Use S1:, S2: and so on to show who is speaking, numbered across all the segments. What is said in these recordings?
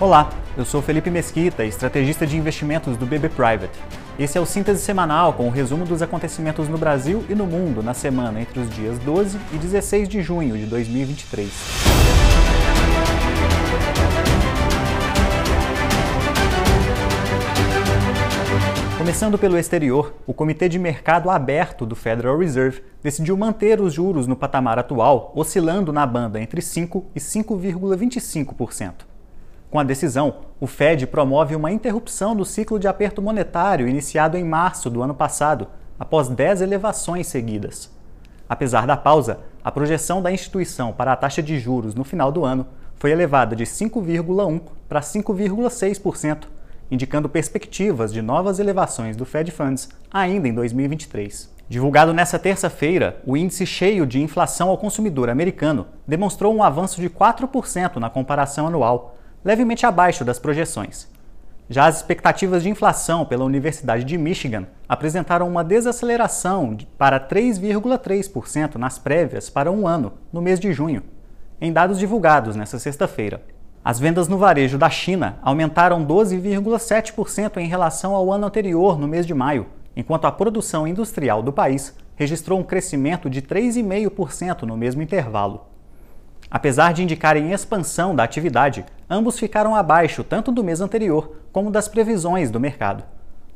S1: Olá, eu sou Felipe Mesquita, estrategista de investimentos do BB Private. Esse é o síntese semanal com o resumo dos acontecimentos no Brasil e no mundo na semana entre os dias 12 e 16 de junho de 2023. Começando pelo exterior, o Comitê de Mercado Aberto do Federal Reserve decidiu manter os juros no patamar atual, oscilando na banda entre 5% e 5,25%. Com a decisão, o Fed promove uma interrupção do ciclo de aperto monetário iniciado em março do ano passado, após 10 elevações seguidas. Apesar da pausa, a projeção da instituição para a taxa de juros no final do ano foi elevada de 5,1% para 5,6% indicando perspectivas de novas elevações do Fed Funds ainda em 2023. Divulgado nesta terça-feira, o índice cheio de inflação ao consumidor americano demonstrou um avanço de 4% na comparação anual, levemente abaixo das projeções. Já as expectativas de inflação pela Universidade de Michigan apresentaram uma desaceleração para 3,3% nas prévias para um ano, no mês de junho, em dados divulgados nesta sexta-feira. As vendas no varejo da China aumentaram 12,7% em relação ao ano anterior, no mês de maio, enquanto a produção industrial do país registrou um crescimento de 3,5% no mesmo intervalo. Apesar de indicarem expansão da atividade, ambos ficaram abaixo tanto do mês anterior como das previsões do mercado.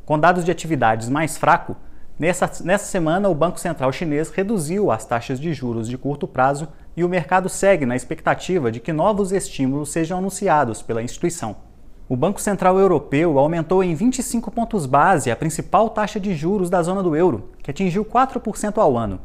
S1: Com dados de atividades mais fraco, nessa, nessa semana o Banco Central Chinês reduziu as taxas de juros de curto prazo e o mercado segue na expectativa de que novos estímulos sejam anunciados pela instituição. O Banco Central Europeu aumentou em 25 pontos base a principal taxa de juros da zona do euro, que atingiu 4% ao ano.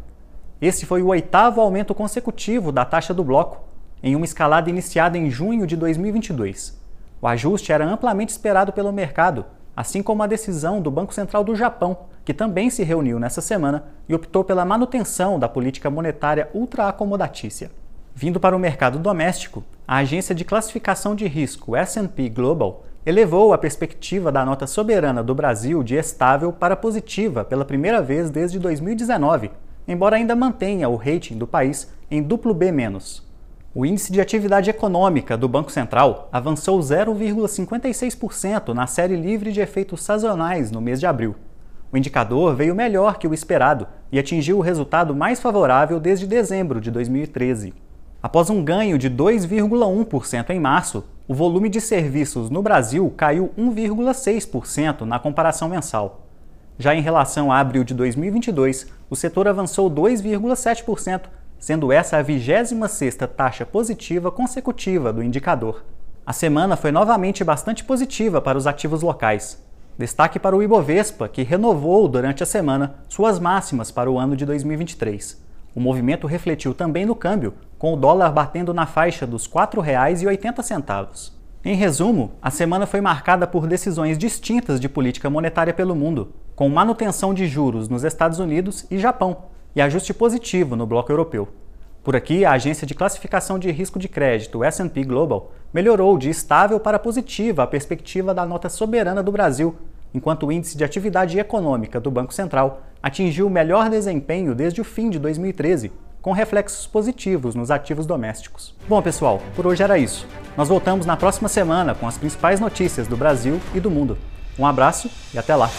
S1: Esse foi o oitavo aumento consecutivo da taxa do bloco, em uma escalada iniciada em junho de 2022. O ajuste era amplamente esperado pelo mercado, assim como a decisão do Banco Central do Japão, que também se reuniu nessa semana e optou pela manutenção da política monetária ultra-acomodatícia. Vindo para o mercado doméstico, a agência de classificação de risco S&P Global elevou a perspectiva da nota soberana do Brasil de estável para positiva pela primeira vez desde 2019, embora ainda mantenha o rating do país em duplo B-. O índice de atividade econômica do Banco Central avançou 0,56% na série livre de efeitos sazonais no mês de abril. O indicador veio melhor que o esperado e atingiu o resultado mais favorável desde dezembro de 2013. Após um ganho de 2,1% em março, o volume de serviços no Brasil caiu 1,6% na comparação mensal. Já em relação a abril de 2022, o setor avançou 2,7%, sendo essa a 26ª taxa positiva consecutiva do indicador. A semana foi novamente bastante positiva para os ativos locais. Destaque para o Ibovespa, que renovou durante a semana suas máximas para o ano de 2023. O movimento refletiu também no câmbio, com o dólar batendo na faixa dos R$ 4,80. Em resumo, a semana foi marcada por decisões distintas de política monetária pelo mundo, com manutenção de juros nos Estados Unidos e Japão, e ajuste positivo no bloco europeu. Por aqui, a agência de classificação de risco de crédito S&P Global melhorou de estável para positiva a perspectiva da nota soberana do Brasil, enquanto o índice de atividade econômica do Banco Central atingiu o melhor desempenho desde o fim de 2013, com reflexos positivos nos ativos domésticos. Bom, pessoal, por hoje era isso. Nós voltamos na próxima semana com as principais notícias do Brasil e do mundo. Um abraço e até lá!